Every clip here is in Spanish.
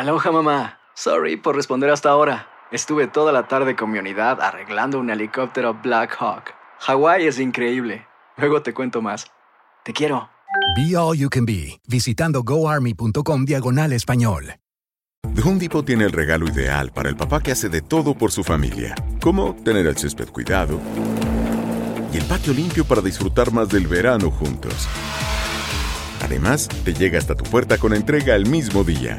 Aloha mamá. Sorry por responder hasta ahora. Estuve toda la tarde con mi unidad arreglando un helicóptero Black Hawk. Hawái es increíble. Luego te cuento más. Te quiero. Be All You Can Be, visitando goarmy.com diagonal español. The Home Depot tiene el regalo ideal para el papá que hace de todo por su familia, como tener el césped cuidado y el patio limpio para disfrutar más del verano juntos. Además, te llega hasta tu puerta con entrega el mismo día.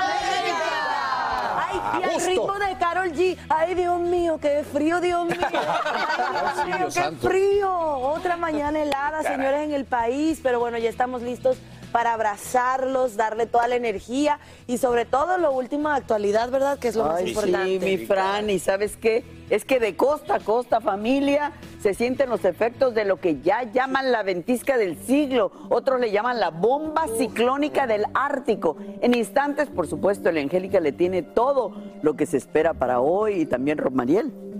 Ay, y al ritmo de Carol G. Ay, Dios mío, qué frío, Dios mío. Ay, Dios mío, qué frío. Otra mañana helada, señores, en el país. Pero bueno, ya estamos listos para abrazarlos, darle toda la energía y sobre todo lo último de actualidad, ¿verdad? Que es lo más importante. Sí, mi Fran, y ¿sabes qué? Es que de costa a costa, familia, se sienten los efectos de lo que ya llaman la ventisca del siglo. Otros le llaman la bomba ciclónica del Ártico. En instantes, por supuesto, el Angélica le tiene todo lo que se espera para hoy y también Romariel.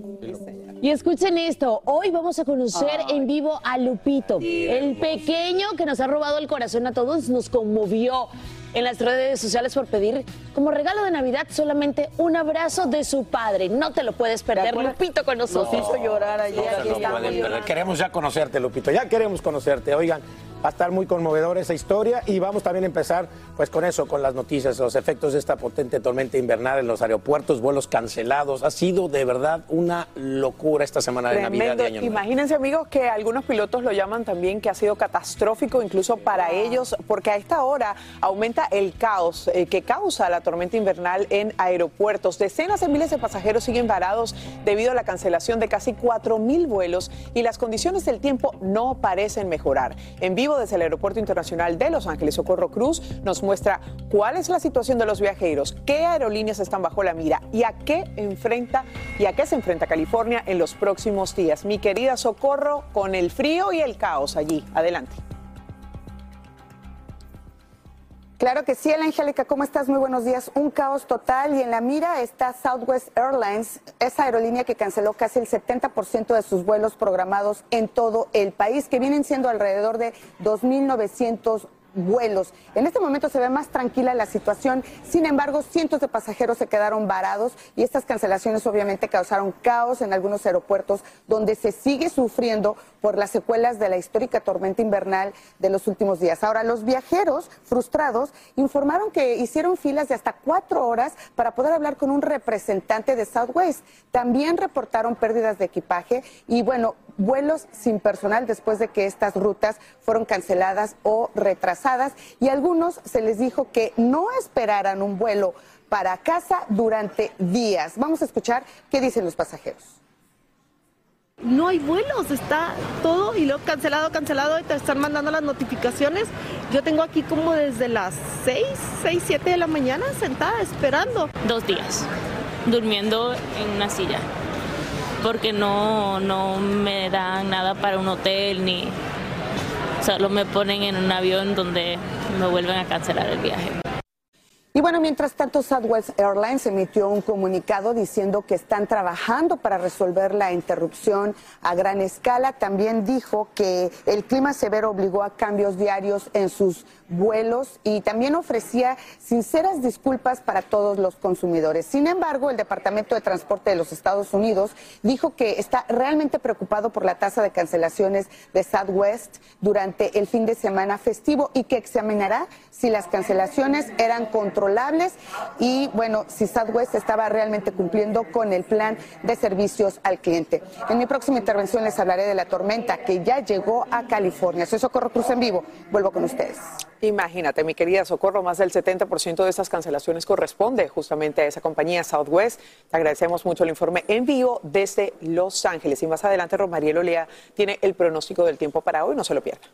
Y escuchen esto, hoy vamos a conocer en vivo a Lupito, el pequeño que nos ha robado el corazón a todos, nos conmovió en las redes sociales por pedir como regalo de Navidad solamente un abrazo de su padre. No te lo puedes perder, Lupito con nosotros. Nos hizo llorar ayer. No estamos. pueden perder. Queremos ya conocerte, Lupito. Ya queremos conocerte. Oigan, va a estar muy conmovedor esa historia y vamos también a empezar pues con eso, con las noticias, los efectos de esta potente tormenta invernal en los aeropuertos, vuelos cancelados. Ha sido de verdad una locura esta semana de Navidad Tremendo. Año Nuevo. Imagínense, amigos, que algunos pilotos lo llaman también que ha sido catastrófico incluso para ellos, porque a esta hora aumenta el caos eh, que causa la tormenta invernal en aeropuertos. Decenas de miles de pasajeros siguen varados debido a la cancelación de casi 4 mil vuelos y las condiciones del tiempo no parecen mejorar. En vivo desde el Aeropuerto Internacional de Los Ángeles, Socorro Cruz nos muestra cuál es la situación de los viajeros, qué aerolíneas están bajo la mira y a qué enfrenta y a qué se enfrenta California en los próximos días. Mi querida Socorro, con el frío y el caos allí. Adelante. Claro que sí, Ana Angélica, ¿cómo estás? Muy buenos días. Un caos total y en la mira está Southwest Airlines, esa aerolínea que canceló casi el 70% de sus vuelos programados en todo el país, que vienen siendo alrededor de 2.900 vuelos. En este momento se ve más tranquila la situación, sin embargo, cientos de pasajeros se quedaron varados y estas cancelaciones obviamente causaron caos en algunos aeropuertos donde se sigue sufriendo por las secuelas de la histórica tormenta invernal de los últimos días. Ahora, los viajeros frustrados informaron que hicieron filas de hasta cuatro horas para poder hablar con un representante de Southwest. También reportaron pérdidas de equipaje y, bueno, vuelos sin personal después de que estas rutas fueron canceladas o retrasadas y a algunos se les dijo que no esperaran un vuelo para casa durante días. Vamos a escuchar qué dicen los pasajeros. No hay vuelos, está todo y luego cancelado, cancelado y te están mandando las notificaciones. Yo tengo aquí como desde las 6, 6, 7 de la mañana sentada esperando. Dos días, durmiendo en una silla, porque no, no me dan nada para un hotel ni solo me ponen en un avión donde me vuelven a cancelar el viaje. Y bueno, mientras tanto, Southwest Airlines emitió un comunicado diciendo que están trabajando para resolver la interrupción a gran escala. También dijo que el clima severo obligó a cambios diarios en sus vuelos y también ofrecía sinceras disculpas para todos los consumidores. Sin embargo, el Departamento de Transporte de los Estados Unidos dijo que está realmente preocupado por la tasa de cancelaciones de Southwest durante el fin de semana festivo y que examinará si las cancelaciones eran controladas y, bueno, si Southwest estaba realmente cumpliendo con el plan de servicios al cliente. En mi próxima intervención les hablaré de la tormenta que ya llegó a California. Soy Socorro Cruz en vivo. Vuelvo con ustedes. Imagínate, mi querida Socorro, más del 70% de estas cancelaciones corresponde justamente a esa compañía Southwest. Te agradecemos mucho el informe en vivo desde Los Ángeles. Y más adelante, Romariel Olea tiene el pronóstico del tiempo para hoy, no se lo pierda.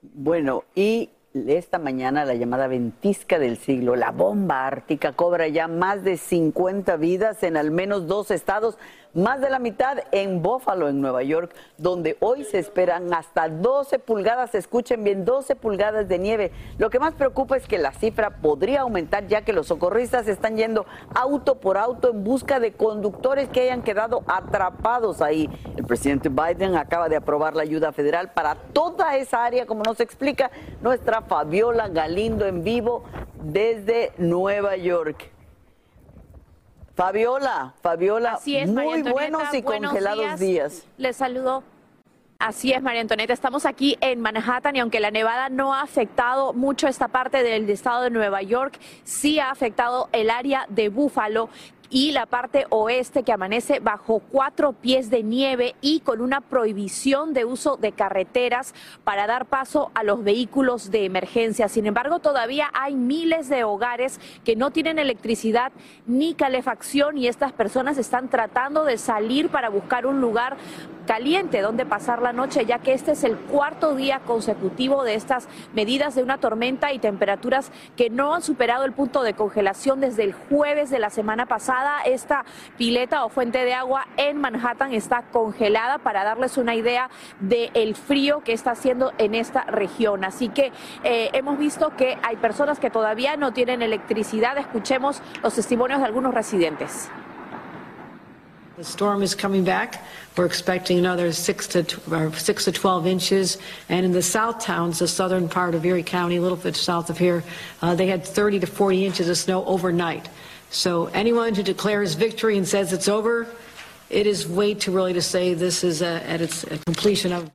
Bueno, y esta mañana la llamada ventisca del siglo, la bomba ártica, cobra ya más de 50 vidas en al menos dos estados más de la mitad en Buffalo, en Nueva York, donde hoy se esperan hasta 12 pulgadas, escuchen bien, 12 pulgadas de nieve. Lo que más preocupa es que la cifra podría aumentar ya que los socorristas están yendo auto por auto en busca de conductores que hayan quedado atrapados ahí. El presidente Biden acaba de aprobar la ayuda federal para toda esa área, como nos explica nuestra Fabiola Galindo en vivo desde Nueva York. Fabiola, Fabiola, Así es, muy buenos y congelados días. Les saludo. Así es, María Antonieta. Estamos aquí en Manhattan y aunque la nevada no ha afectado mucho esta parte del estado de Nueva York, sí ha afectado el área de Búfalo y la parte oeste que amanece bajo cuatro pies de nieve y con una prohibición de uso de carreteras para dar paso a los vehículos de emergencia. Sin embargo, todavía hay miles de hogares que no tienen electricidad ni calefacción y estas personas están tratando de salir para buscar un lugar caliente donde pasar la noche, ya que este es el cuarto día consecutivo de estas medidas de una tormenta y temperaturas que no han superado el punto de congelación desde el jueves de la semana pasada esta pileta o fuente de agua en Manhattan está congelada para darles una idea del frío que está haciendo en esta región. Así que eh, hemos visto que hay personas que todavía no tienen electricidad. Escuchemos los testimonios de algunos residentes. The storm is coming back. We're expecting another six to uh, six to 12 inches. And in the south towns, the southern part of Erie County, a little bit south of here, uh, they had 30 to 40 inches of snow overnight. So anyone who declares victory and says it's over, it is way too early to say this is a, at its completion of.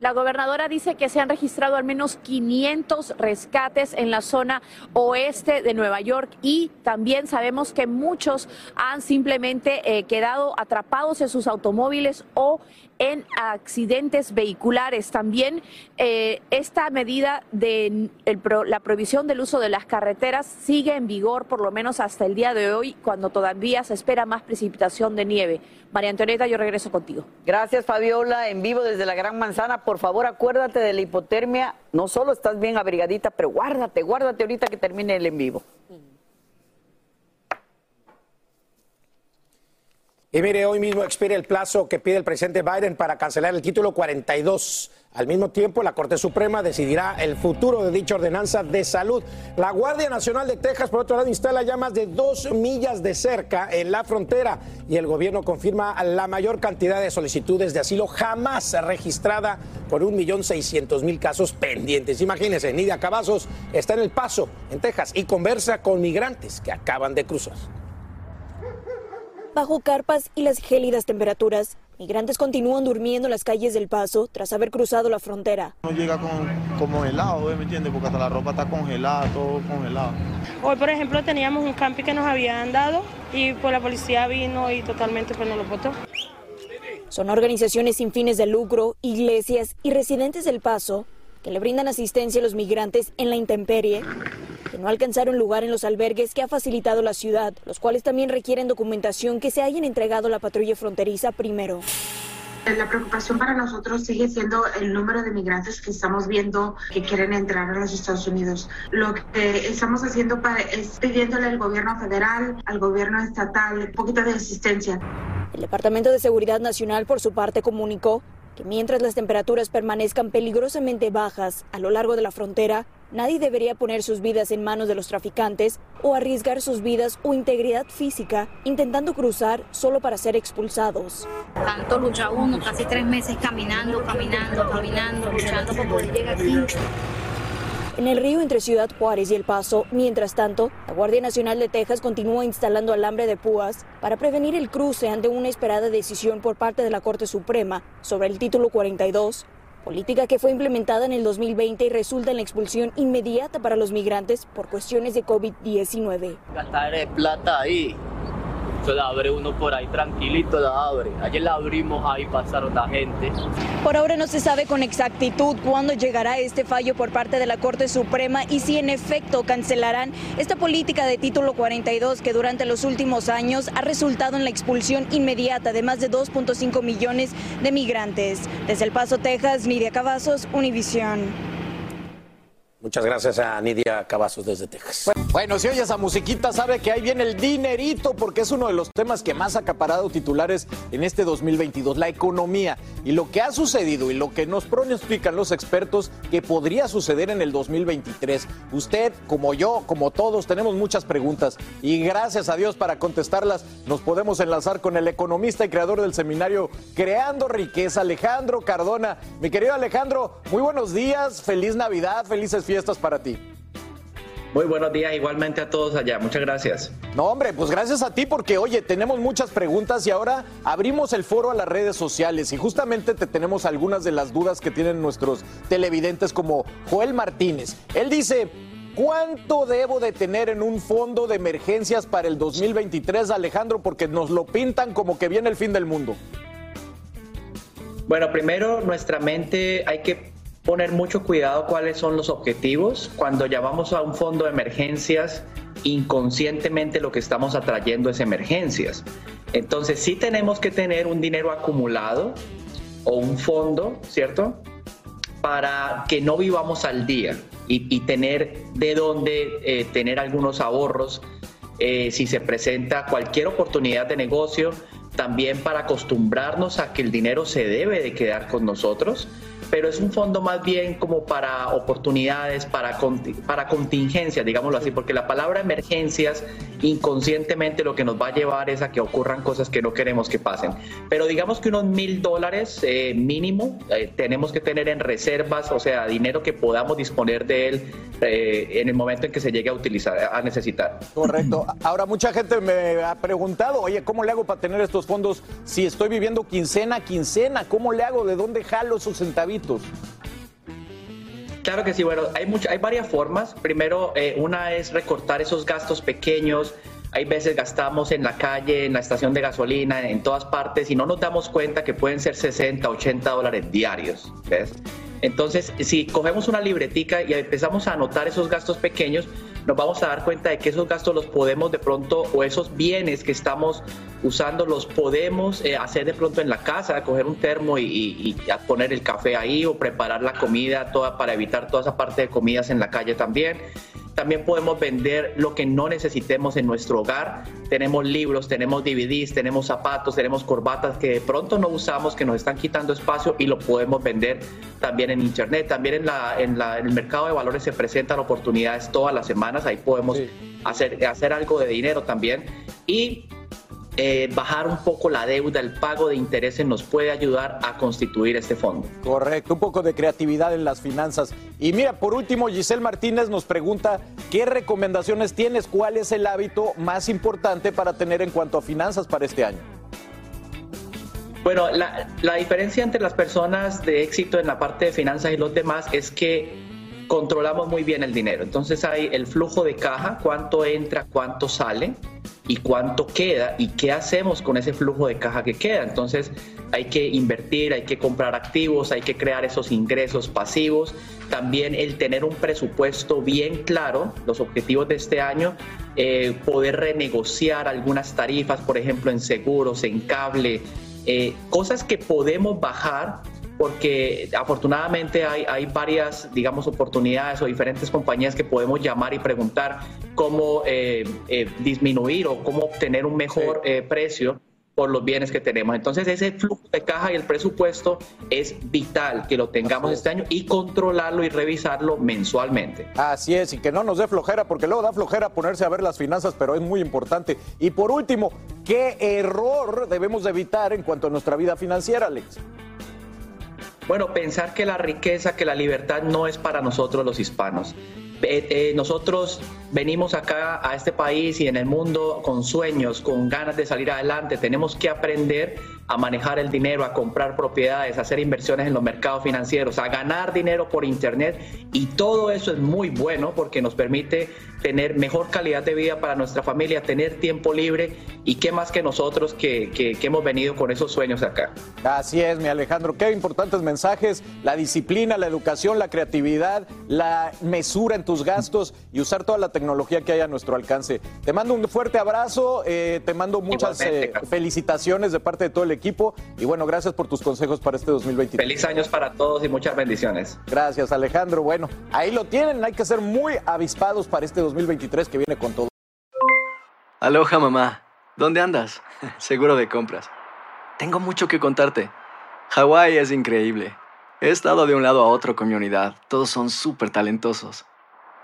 La gobernadora dice que se han registrado al menos 500 rescates en la zona oeste de Nueva York y también sabemos que muchos han simplemente eh, quedado atrapados en sus automóviles o en accidentes vehiculares. También eh, esta medida de la prohibición del uso de las carreteras sigue en vigor por lo menos hasta el día de hoy, cuando todavía se espera más precipitación de nieve. María Antonieta, yo regreso contigo. Gracias, Fabiola, en vivo desde la Gran Manzana. Por favor, acuérdate de la hipotermia. No solo estás bien abrigadita, pero guárdate, guárdate ahorita que termine el en vivo. Y mire, hoy mismo expira el plazo que pide el presidente Biden para cancelar el título 42. Al mismo tiempo, la Corte Suprema decidirá el futuro de dicha ordenanza de salud. La Guardia Nacional de Texas, por otro lado, instala ya más de dos millas de cerca en la frontera y el gobierno confirma la mayor cantidad de solicitudes de asilo jamás registrada por un millón seiscientos mil casos pendientes. Imagínense, Nidia Cavazos está en El Paso, en Texas, y conversa con migrantes que acaban de cruzar. Bajo carpas y las gélidas temperaturas, migrantes continúan durmiendo en las calles del Paso tras haber cruzado la frontera. No llega con, como helado, ¿me entiendes? Porque hasta la ropa está congelada, todo congelado. Hoy, por ejemplo, teníamos un campi que nos habían dado y pues la policía vino y totalmente pues nos lo botó. Son organizaciones sin fines de lucro, iglesias y residentes del Paso que le brindan asistencia a los migrantes en la intemperie, que no alcanzaron lugar en los albergues que ha facilitado la ciudad, los cuales también requieren documentación que se hayan entregado a la patrulla fronteriza primero. La preocupación para nosotros sigue siendo el número de migrantes que estamos viendo que quieren entrar a los Estados Unidos. Lo que estamos haciendo es pidiéndole al gobierno federal, al gobierno estatal, un poquito de asistencia. El Departamento de Seguridad Nacional, por su parte, comunicó que mientras las temperaturas permanezcan peligrosamente bajas a lo largo de la frontera, nadie debería poner sus vidas en manos de los traficantes o arriesgar sus vidas o integridad física intentando cruzar solo para ser expulsados. Tanto lucha uno, casi tres meses caminando, caminando, caminando, luchando por poder llegar aquí. En el río entre Ciudad Juárez y El Paso, mientras tanto, la Guardia Nacional de Texas continúa instalando alambre de púas para prevenir el cruce ante una esperada decisión por parte de la Corte Suprema sobre el título 42, política que fue implementada en el 2020 y resulta en la expulsión inmediata para los migrantes por cuestiones de COVID-19. Gastar plata ahí se la abre uno por ahí tranquilito, la abre. Ayer la abrimos ahí, pasaron la gente. Por ahora no se sabe con exactitud cuándo llegará este fallo por parte de la Corte Suprema y si en efecto cancelarán esta política de título 42 que durante los últimos años ha resultado en la expulsión inmediata de más de 2.5 millones de migrantes. Desde El Paso, Texas, Nidia Cavazos, Univisión. Muchas gracias a Nidia Cavazos desde Texas. Bueno, si oye esa musiquita, sabe que ahí viene el dinerito, porque es uno de los temas que más ha acaparado titulares en este 2022, la economía y lo que ha sucedido y lo que nos pronostican los expertos que podría suceder en el 2023. Usted, como yo, como todos, tenemos muchas preguntas y gracias a Dios para contestarlas nos podemos enlazar con el economista y creador del seminario Creando Riqueza, Alejandro Cardona. Mi querido Alejandro, muy buenos días, feliz Navidad, felices fiestas para ti. Muy buenos días igualmente a todos allá. Muchas gracias. No, hombre, pues gracias a ti porque, oye, tenemos muchas preguntas y ahora abrimos el foro a las redes sociales y justamente te tenemos algunas de las dudas que tienen nuestros televidentes como Joel Martínez. Él dice, ¿cuánto debo de tener en un fondo de emergencias para el 2023, Alejandro? Porque nos lo pintan como que viene el fin del mundo. Bueno, primero nuestra mente hay que poner mucho cuidado cuáles son los objetivos. Cuando llamamos a un fondo de emergencias, inconscientemente lo que estamos atrayendo es emergencias. Entonces sí tenemos que tener un dinero acumulado o un fondo, ¿cierto? Para que no vivamos al día y, tener de dónde eh, tener algunos ahorros eh, si se presenta cualquier oportunidad de negocio, también para acostumbrarnos a que el dinero se debe de quedar con nosotros pero es un fondo más bien como para oportunidades, para, para contingencias, digámoslo así, porque la palabra emergencias inconscientemente lo que nos va a llevar es a que ocurran cosas que no queremos que pasen. Pero digamos que unos mil dólares eh, mínimo eh, tenemos que tener en reservas, o sea, dinero que podamos disponer de él eh, en el momento en que se llegue a utilizar, a necesitar. Correcto. Ahora mucha gente me ha preguntado, oye, ¿cómo le hago para tener estos fondos si estoy viviendo quincena a quincena? ¿Cómo le hago? ¿De dónde jalo esos centavitos? Claro que sí, bueno, hay, mucho, hay varias formas. Primero, eh, una es recortar esos gastos pequeños. Hay veces gastamos en la calle, en la estación de gasolina, en todas partes y no nos damos cuenta que pueden ser 60, 80 dólares diarios. ¿ves? Entonces, si cogemos una libretica y empezamos a anotar esos gastos pequeños, nos vamos a dar cuenta de que esos gastos los podemos de pronto, o esos bienes que estamos usando, los podemos eh, hacer de pronto en la casa, coger un termo y, poner el café ahí o preparar la comida toda para evitar toda esa parte de comidas en la calle también. También podemos vender lo que no necesitemos en nuestro hogar. Tenemos libros, tenemos DVDs, tenemos zapatos, tenemos corbatas que de pronto no usamos, que nos están quitando espacio y lo podemos vender también en Internet. También en, la, en, el mercado de valores se presentan oportunidades todas las semanas. Ahí podemos hacer, hacer algo de dinero también. Y eh, bajar un poco la deuda, el pago de intereses nos puede ayudar a constituir este fondo. Correcto, un poco de creatividad en las finanzas. Y mira, por último, Giselle Martínez nos pregunta, ¿qué recomendaciones tienes? ¿Cuál es el hábito más importante para tener en cuanto a finanzas para este año? Bueno, la, la diferencia entre las personas de éxito en la parte de finanzas y los demás es que controlamos muy bien el dinero. Entonces hay el flujo de caja, cuánto entra, cuánto sale y cuánto queda y qué hacemos con ese flujo de caja que queda. Entonces hay que invertir, hay que comprar activos, hay que crear esos ingresos pasivos. También el tener un presupuesto bien claro, los objetivos de este año, eh, poder renegociar algunas tarifas, por ejemplo, en seguros, en cable, eh, cosas que podemos bajar porque afortunadamente hay, hay, varias, digamos, oportunidades o diferentes compañías que podemos llamar y preguntar cómo eh, eh, disminuir o cómo obtener un mejor eh, precio por los bienes que tenemos. Entonces ese flujo de caja y el presupuesto es vital que lo tengamos este año y controlarlo y revisarlo mensualmente. Así es, y que no nos dé flojera, porque luego da flojera ponerse a ver las finanzas, pero es muy importante. Y por último, ¿qué error debemos evitar en cuanto a nuestra vida financiera, Alex? Bueno, pensar que la riqueza, que la libertad no es para nosotros los hispanos. Eh, eh, nosotros venimos acá a este país y en el mundo con sueños, con ganas de salir adelante. Tenemos que aprender a manejar el dinero, a comprar propiedades, a hacer inversiones en los mercados financieros, a ganar dinero por Internet. Y todo eso es muy bueno porque nos permite tener mejor calidad de vida para nuestra familia, tener tiempo libre y qué más que nosotros que, que, hemos venido con esos sueños acá. Así es, mi Alejandro. Qué importantes mensajes. La disciplina, la educación, la creatividad, la mesura en tus gastos y usar toda la tecnología que hay a nuestro alcance. Te mando un fuerte abrazo, eh, te mando muchas eh, felicitaciones de parte de todo el equipo y bueno, gracias por tus consejos para este 2023. Feliz años para todos y muchas bendiciones. Gracias, Alejandro. Bueno, ahí lo tienen. Hay que ser muy avispados para este 2023 que viene con todo. Aloha, mamá. ¿Dónde andas? Seguro de compras. Tengo mucho que contarte. Hawái es increíble. He estado de un lado a otro con mi unidad. Todos son súper talentosos.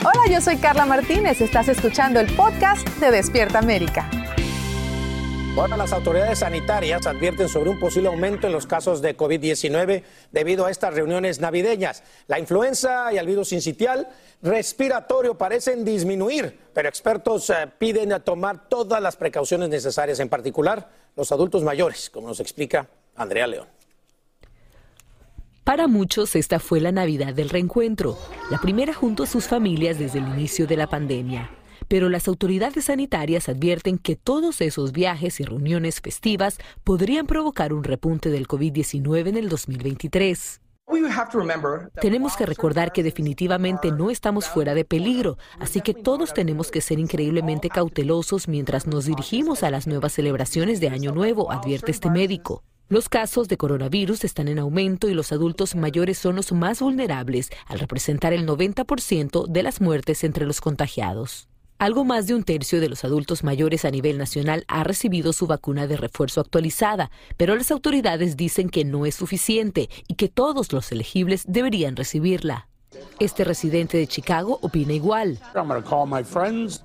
Hola, yo soy Carla Martínez. Estás escuchando el podcast de Despierta América. Bueno, las autoridades sanitarias advierten sobre un posible aumento en los casos de COVID-19 debido a estas reuniones navideñas. La influenza y el virus incitial respiratorio parecen disminuir, pero expertos eh, piden tomar todas las precauciones necesarias, en particular los adultos mayores, como nos explica Andrea León. Para muchos esta fue la Navidad del reencuentro, la primera junto a sus familias desde el inicio de la pandemia. Pero las autoridades sanitarias advierten que todos esos viajes y reuniones festivas podrían provocar un repunte del COVID-19 en el 2023. Tenemos que recordar que definitivamente no estamos fuera de peligro, así que todos tenemos que ser increíblemente cautelosos mientras nos dirigimos a las nuevas celebraciones de Año Nuevo, advierte este médico. Los casos de coronavirus están en aumento y los adultos mayores son los más vulnerables, al representar el 90% de las muertes entre los contagiados. Algo más de un tercio de los adultos mayores a nivel nacional ha recibido su vacuna de refuerzo actualizada, pero las autoridades dicen que no es suficiente y que todos los elegibles deberían recibirla. Este residente de Chicago opina igual.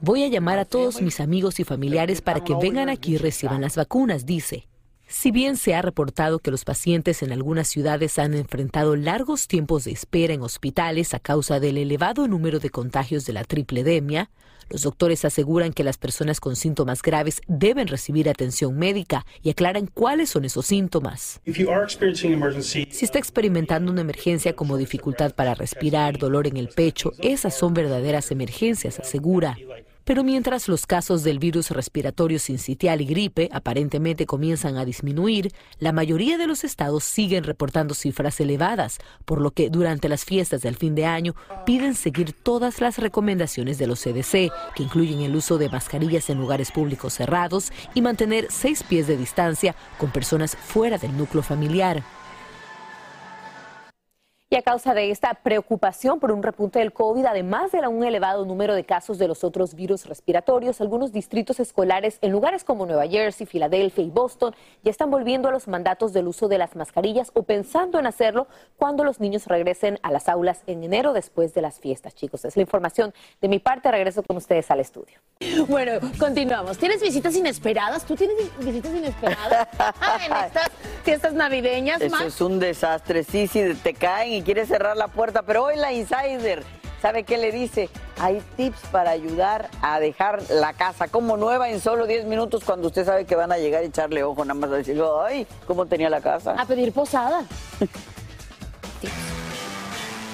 Voy a llamar a todos mis amigos y familiares para que vengan aquí y reciban las vacunas, dice. Si bien se ha reportado que los pacientes en algunas ciudades han enfrentado largos tiempos de espera en hospitales a causa del elevado número de contagios de la tripledemia, los doctores aseguran que las personas con síntomas graves deben recibir atención médica y aclaran cuáles son esos síntomas. Si está experimentando una emergencia como dificultad para respirar, dolor en el pecho, esas son verdaderas emergencias, asegura. Pero mientras los casos del virus respiratorio sincitial y gripe aparentemente comienzan a disminuir, la mayoría de los estados siguen reportando cifras elevadas, por lo que durante las fiestas del fin de año piden seguir todas las recomendaciones de los CDC, que incluyen el uso de mascarillas en lugares públicos cerrados y mantener seis pies de distancia con personas fuera del núcleo familiar. Y a causa de esta preocupación por un repunte del COVID, además de un elevado número de casos de los otros virus respiratorios, algunos distritos escolares en lugares como Nueva Jersey, Filadelfia y Boston ya están volviendo a los mandatos del uso de las mascarillas o pensando en hacerlo cuando los niños regresen a las aulas en enero después de las fiestas, chicos. Es la información de mi parte. Regreso con ustedes al estudio. Bueno, continuamos. ¿Tienes visitas inesperadas? ¿Tú tienes visitas inesperadas ah, en estas fiestas navideñas, Eso Max? es un desastre. Sí, sí, te caen y quieres cerrar la puerta, pero hoy la insider, ¿sabe qué le dice? Hay tips para ayudar a dejar la casa como nueva en solo 10 minutos cuando usted sabe que van a llegar y echarle ojo, nada más a decir, ay, ¿cómo tenía la casa? A pedir posada.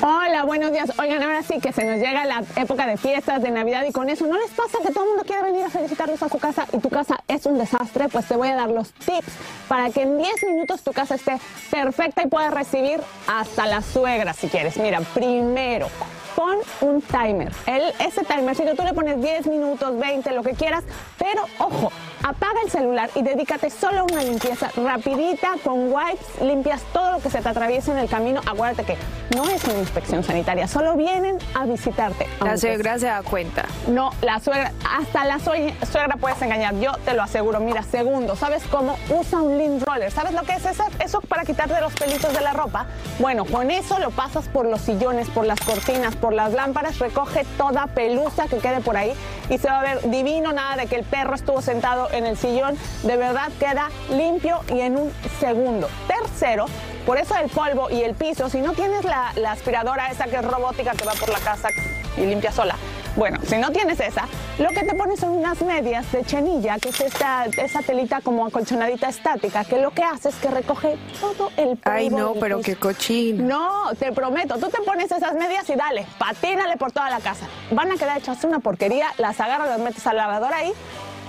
Hola, buenos días. Oigan, ahora sí que se nos llega la época de fiestas, de Navidad y con eso no les pasa que todo el mundo quiere venir a felicitarlos a su casa y tu casa es un desastre, pues te voy a dar los tips para que en 10 minutos tu casa esté perfecta y puedas recibir hasta la suegra si quieres. Mira, primero, pon un timer. El, ese timercito tú le pones 10 minutos, 20, lo que quieras, pero ojo, apaga el celular y dedícate solo a una limpieza rapidita con wipes, limpias todo lo que se te atraviesa en el camino. Acuérdate que no es una inspección sanitaria, solo vienen a visitarte. La suegra se da cuenta. no, la suegra, hasta la sue- suegra puedes engañar, yo te lo aseguro. Mira, segundo, ¿sabes cómo? Usa un lint roller. ¿Sabes lo que es eso? Eso para quitarte los pelitos de la ropa. Bueno, con eso lo pasas por los sillones, por las cortinas, por las lámparas, recoge toda pelusa que quede por ahí y se va a ver divino, nada de que el perro estuvo sentado en el sillón. De verdad queda limpio y en un segundo. Tercero, por eso el polvo y el piso, si no tienes la, la aspiradora esa que es robótica que va por la casa y limpia sola. Bueno, si no tienes esa, lo que te pones son unas medias de chenilla, que es esta, esa telita como acolchonadita estática, que lo que hace es que recoge todo el polvo. Ay, no, pero piso. qué cochino. No, te prometo, tú te pones esas medias y dale, patínale por toda la casa. Van a quedar hechas una porquería, las agarras, las metes al lavador ahí.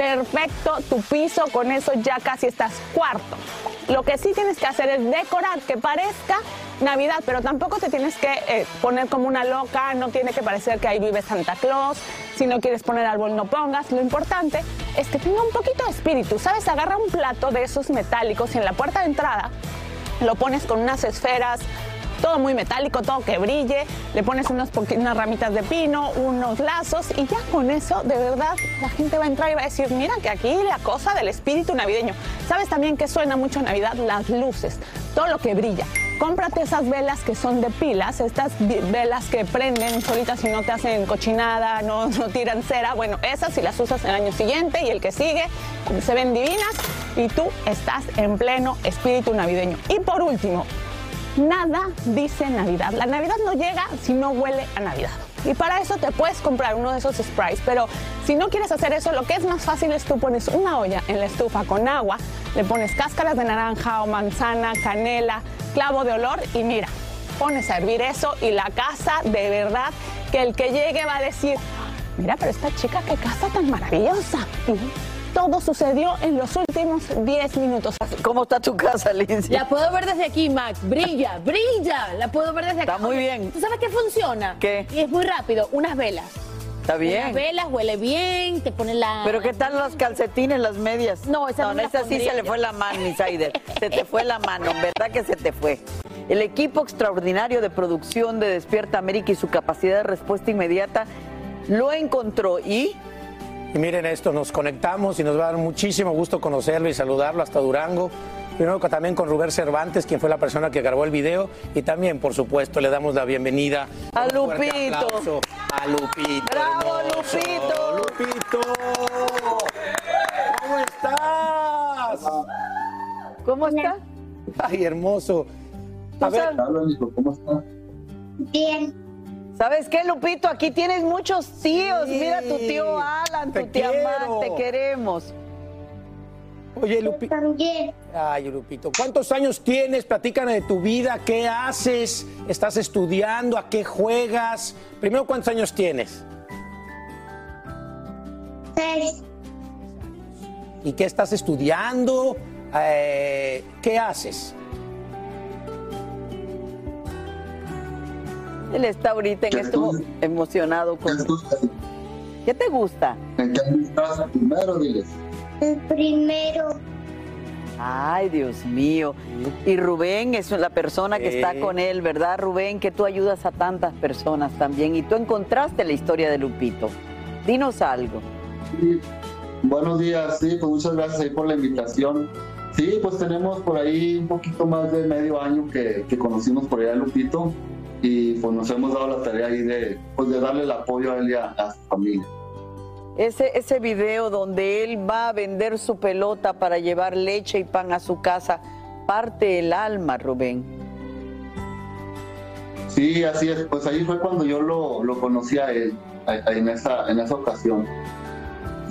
Perfecto, tu piso, con eso ya casi estás cuarto. Lo que sí tienes que hacer es decorar, que parezca Navidad, pero tampoco te tienes que eh, poner como una loca, no tiene que parecer que ahí vive Santa Claus. Si no quieres poner árbol, no pongas. Lo importante es que tenga un poquito de espíritu. ¿Sabes? Agarra un plato de esos metálicos y en la puerta de entrada lo pones con unas esferas, todo muy metálico, todo que brille, le pones unas ramitas de pino, unos lazos y ya con eso, de verdad, la gente va a entrar y va a decir, mira que aquí la cosa del espíritu navideño. ¿Sabes también que suena mucho a Navidad? Las luces, todo lo que brilla. Cómprate esas velas que son de pilas, estas velas que prenden solitas y no te hacen cochinada, no, no tiran cera. Bueno, esas si las usas el año siguiente y el que sigue, se ven divinas y tú estás en pleno espíritu navideño. Y por último, nada dice Navidad. La Navidad no llega si no huele a Navidad. Y para eso te puedes comprar uno de esos sprays, pero si no quieres hacer eso, lo que es más fácil es tú pones una olla en la estufa con agua, le pones cáscaras de naranja o manzana, canela, clavo de olor y mira, pones a hervir eso y la casa de verdad que el que llegue va a decir, mira, pero esta chica qué casa tan maravillosa. Todo sucedió en los últimos 10 minutos. ¿Cómo está tu casa, Lindsay? La puedo ver desde aquí, Max. Brilla, brilla. La puedo ver desde aquí. Está muy bien. ¿Tú sabes qué funciona? ¿Qué? Y es muy rápido. Unas velas. Está bien. Unas velas, huele bien, te ponen la... Pero ¿qué tal los calcetines, las medias? No, esa no las esa sí se le fue la mano, Insider. Se te fue la mano, ¿verdad que se te fue? El equipo extraordinario de producción de Despierta América y su capacidad de respuesta inmediata lo encontró y Y miren esto, nos conectamos y nos va a dar muchísimo gusto conocerlo y saludarlo hasta Durango. Primero también con Rubén Cervantes, quien fue la persona que grabó el video. Y también, por supuesto, le damos la bienvenida A Lupito. A Lupito. ¡Bravo, hermoso. Lupito! ¡Lupito! ¿Cómo estás? ¿Cómo está? Ay, hermoso. A ver, ¿Cómo está? Bien. ¿Sabes qué, Lupito? Aquí tienes muchos tíos. Sí. Mira tu tío Alan, tu tía. Matt, te queremos. Oye, Lupito. Ay, Lupito. ¿Cuántos años tienes? Platícame de tu vida. ¿Qué haces? ¿Estás estudiando? ¿A qué juegas? Primero, ¿cuántos años tienes? Seis. ¿Y qué estás estudiando? Eh, ¿Qué haces? Él está ahorita en esto emocionado con. ¿Qué te gusta? ¿En qué estás primero, diles? El primero. Ay, Dios mío. Y Rubén es la persona que Sí. está con él, ¿verdad, Rubén? Que tú ayudas a tantas personas también. Y tú encontraste la historia de Lupito. Dinos algo. Buenos días, sí, pues muchas gracias ahí por la invitación. Sí, pues tenemos por ahí un poquito más de medio año que, que conocimos por allá a Lupito y pues nos hemos dado la tarea ahí de, pues de darle el apoyo a él y a, a su familia. Ese, ese video donde él va a vender su pelota para llevar leche y pan a su casa, parte el alma, Rubén. Sí, así es, pues ahí fue cuando yo lo, lo conocí a él, en esa, en esa ocasión.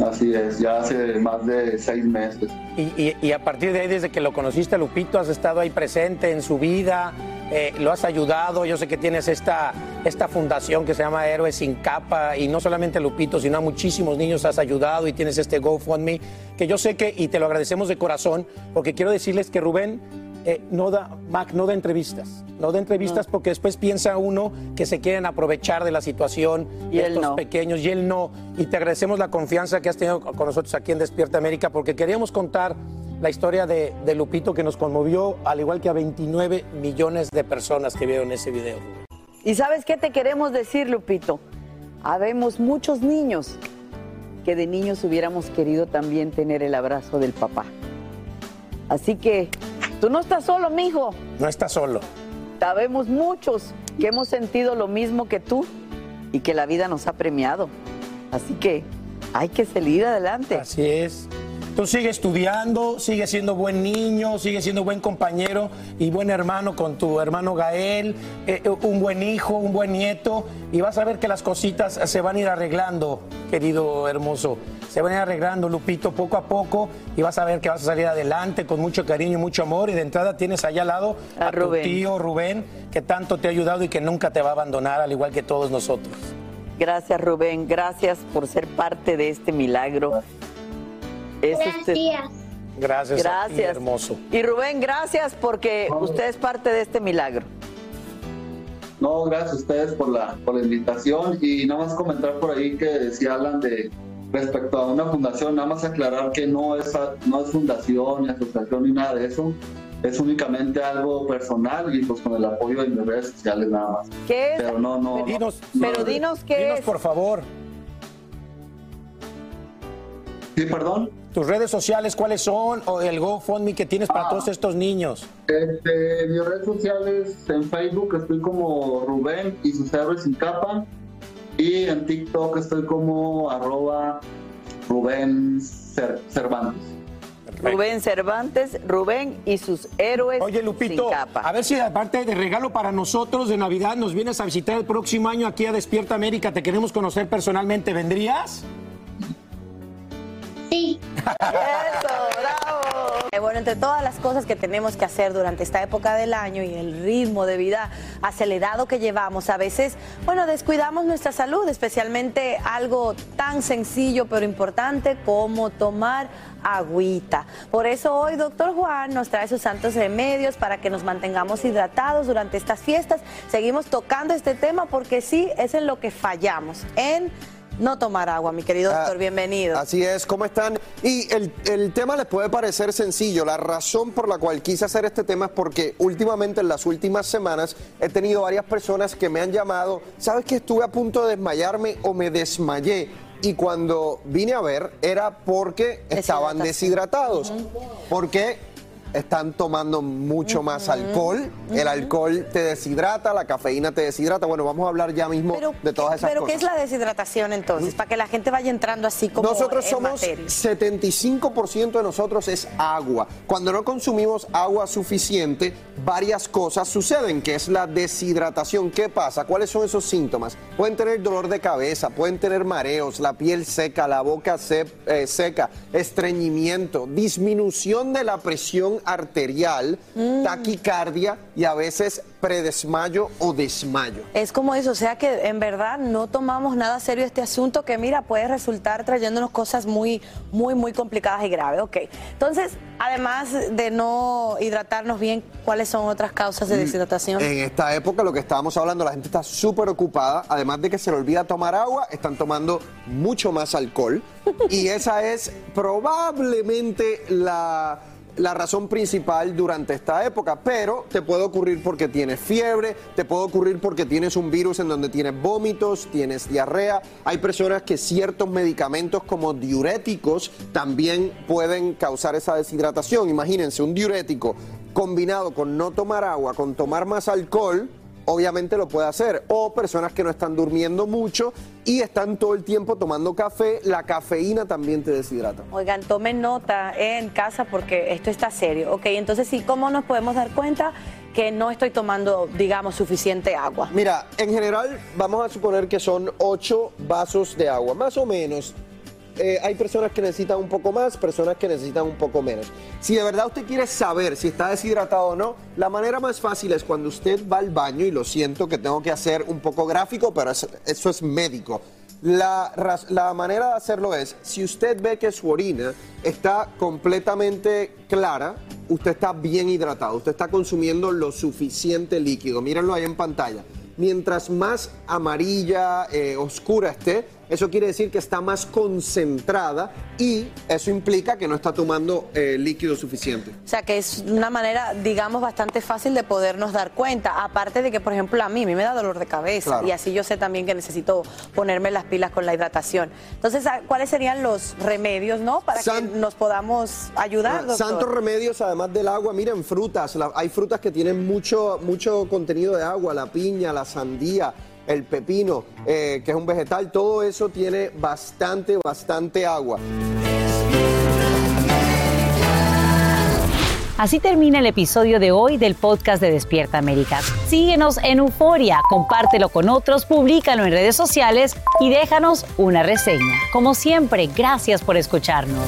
Así es, ya hace más de seis meses. Y, y- a partir de ahí, desde que lo conociste, Lupito, has estado ahí presente en su vida, eh, lo has ayudado. Yo sé que tienes esta, esta fundación que se llama Héroes sin Capa, y no solamente a Lupito, sino a muchísimos niños has ayudado y tienes este GoFundMe, que yo sé que, y te lo agradecemos de corazón, porque quiero decirles que Rubén eh, no da, Mac, no da entrevistas. No da entrevistas porque después piensa uno que se quieren aprovechar de la situación Y de él estos no. pequeños y él no. Y te agradecemos la confianza que has tenido con nosotros aquí en Despierta América porque queríamos contar la historia de, de Lupito que nos conmovió, al igual que a 29 millones de personas que vieron ese video. ¿Y sabes qué te queremos decir, Lupito? Habemos muchos niños que de niños hubiéramos querido también tener el abrazo del papá. Así que tú no estás solo, mijo. No está solo. Sabemos muchos que hemos sentido lo mismo que tú y que la vida nos ha premiado. Así que hay que salir adelante. Así es. Tú sigue estudiando, sigue siendo buen niño, sigue siendo buen compañero y buen hermano con tu hermano Gael, eh, eh, un buen hijo, un buen nieto, y vas a ver que las cositas se van a ir arreglando, querido hermoso. Se van a ir arreglando, Lupito, poco a poco, y vas a ver que vas a salir adelante con mucho cariño y mucho amor. Y de entrada tienes allá al lado a, tu Rubén. tío Rubén, que tanto te ha ayudado y que nunca te va a abandonar, al igual que todos nosotros. Gracias, Rubén. Gracias por ser parte de este milagro. Es este- Gracias, a ti, Gracias. hermoso. Y Rubén, gracias porque usted es parte de este milagro. No, gracias a ustedes por la, por la invitación y nada más comentar por ahí que decía Alan de respecto a una fundación, nada más aclarar que no es, no es fundación ni asociación ni nada de eso, es únicamente algo personal y pues con el apoyo de mis redes sociales nada más. ¿Qué es? Pero no, no. Dinos, Pero dinos qué dinos, es. por favor. Sí, perdón. Tus redes sociales, ¿cuáles son? O el GoFundMe que tienes para todos estos niños. Este, mis redes sociales en Facebook estoy como Rubén y sus héroes sin capa. Y en TikTok estoy como arroba Rubén Cer- Cervantes. Rubén Cervantes, Rubén y sus héroes Oye, Lupito, sin capa. a ver si aparte de regalo para nosotros de Navidad nos vienes a visitar el próximo año aquí a Despierta América. Te queremos conocer personalmente. ¿Vendrías? Sí. Eh, Bueno, entre todas las cosas que tenemos que hacer durante esta época del año y el ritmo de vida acelerado que llevamos, a veces, bueno, descuidamos nuestra salud, especialmente algo tan sencillo pero importante como tomar agüita. Por eso hoy, doctor Juan nos trae sus santos remedios para que nos mantengamos hidratados durante estas fiestas. Seguimos tocando este tema porque sí, es en lo que fallamos, en no tomar agua, mi querido doctor. Bienvenido. Así es, ¿cómo están? Y el, el tema les puede parecer sencillo. La razón por la cual quise hacer este tema es porque últimamente, en las últimas semanas, he tenido varias personas que me han llamado, ¿sabes que estuve a punto de desmayarme o me desmayé? Y cuando vine a ver era porque estaban deshidratados. Porque están tomando mucho más alcohol. El alcohol te deshidrata, la cafeína te deshidrata. Bueno, vamos a hablar ya mismo de todas esas Pero cosas. ¿qué es la deshidratación entonces? Para que la gente vaya entrando así como Nosotros en somos materia. 75% de nosotros es agua. Cuando no consumimos agua suficiente, varias cosas suceden, que es la deshidratación. ¿Qué pasa? ¿Cuáles son esos síntomas? Pueden tener dolor de cabeza, pueden tener mareos, la piel seca, la boca se- eh, seca, estreñimiento, disminución de la presión arterial, taquicardia y a veces predesmayo o desmayo. Es como eso, o sea que en verdad no tomamos nada serio este asunto que mira, puede resultar trayéndonos cosas muy, muy, muy complicadas y graves. Ok, entonces, además de no hidratarnos bien, ¿cuáles son otras causas de deshidratación? En esta época, lo que estábamos hablando, la gente está súper ocupada. Además de que se le olvida tomar agua, están tomando mucho más alcohol. Y esa es probablemente la, la razón principal durante esta época, pero te puede ocurrir porque tienes fiebre, te puede ocurrir porque tienes un virus en donde tienes vómitos, tienes diarrea. Hay personas que ciertos medicamentos como diuréticos también pueden causar esa deshidratación. Imagínense, un diurético combinado con no tomar agua, con tomar más alcohol, obviamente lo puede hacer. O personas que no están durmiendo mucho y están todo el tiempo tomando café, la cafeína también te deshidrata. Oigan, tomen nota en casa porque esto está serio. Ok, entonces sí, ¿cómo nos podemos dar cuenta que no estoy tomando, digamos, suficiente agua? Mira, en general vamos a suponer que son 8 vasos de agua, más o menos. Eh, hay personas que necesitan un poco más, personas que necesitan un poco menos. Si de verdad usted quiere saber si está deshidratado o no, la manera más fácil es cuando usted va al baño, y lo siento que tengo que hacer un poco gráfico, pero eso, es médico. La manera de hacerlo es, si usted ve que su orina está completamente clara, usted está bien hidratado, usted está consumiendo lo suficiente líquido. Mírenlo ahí en pantalla. Mientras más amarilla, eh, oscura esté, eso quiere decir que está más concentrada y eso implica que no está tomando eh, líquido suficiente. O sea, que es una manera, digamos, bastante fácil de podernos dar cuenta. Aparte de que, por ejemplo, a mí, a mí me da dolor de cabeza Claro. y así yo sé también que necesito ponerme las pilas con la hidratación. Entonces, ¿a- ¿cuáles serían los remedios, no? Para que nos podamos ayudar, doctor. Santos remedios, además del agua, miren, frutas. La- hay frutas que tienen mucho, mucho contenido de agua, la piña, la sandía, el pepino, eh, que es un vegetal, todo eso tiene bastante, bastante agua. Así termina el episodio de hoy del podcast de Despierta América. Síguenos en Euforia, compártelo con otros, públicalo en redes sociales y déjanos una reseña. Como siempre, gracias por escucharnos.